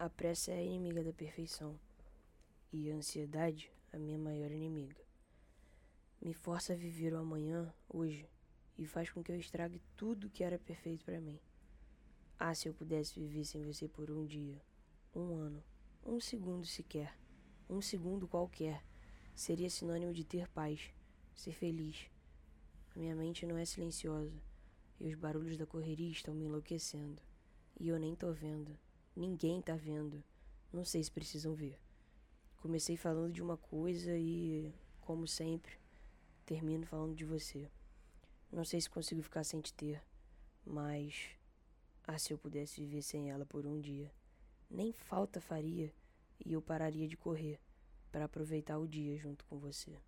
A pressa é a inimiga da perfeição e a ansiedade a minha maior inimiga. Me força a viver o amanhã, hoje, e faz com que eu estrague tudo que era perfeito para mim. Ah, se eu pudesse viver sem você por um dia, um ano, um segundo sequer, um segundo qualquer, seria sinônimo de ter paz, ser feliz. A minha mente não é silenciosa e os barulhos da correria estão me enlouquecendo. E eu nem tô vendo. Ninguém tá vendo. Não sei se precisam ver. Comecei falando de uma coisa e, como sempre, termino falando de você. Não sei se consigo ficar sem te ter, mas. Ah, se eu pudesse viver sem ela por um dia. Nem falta faria e eu pararia de correr para aproveitar o dia junto com você.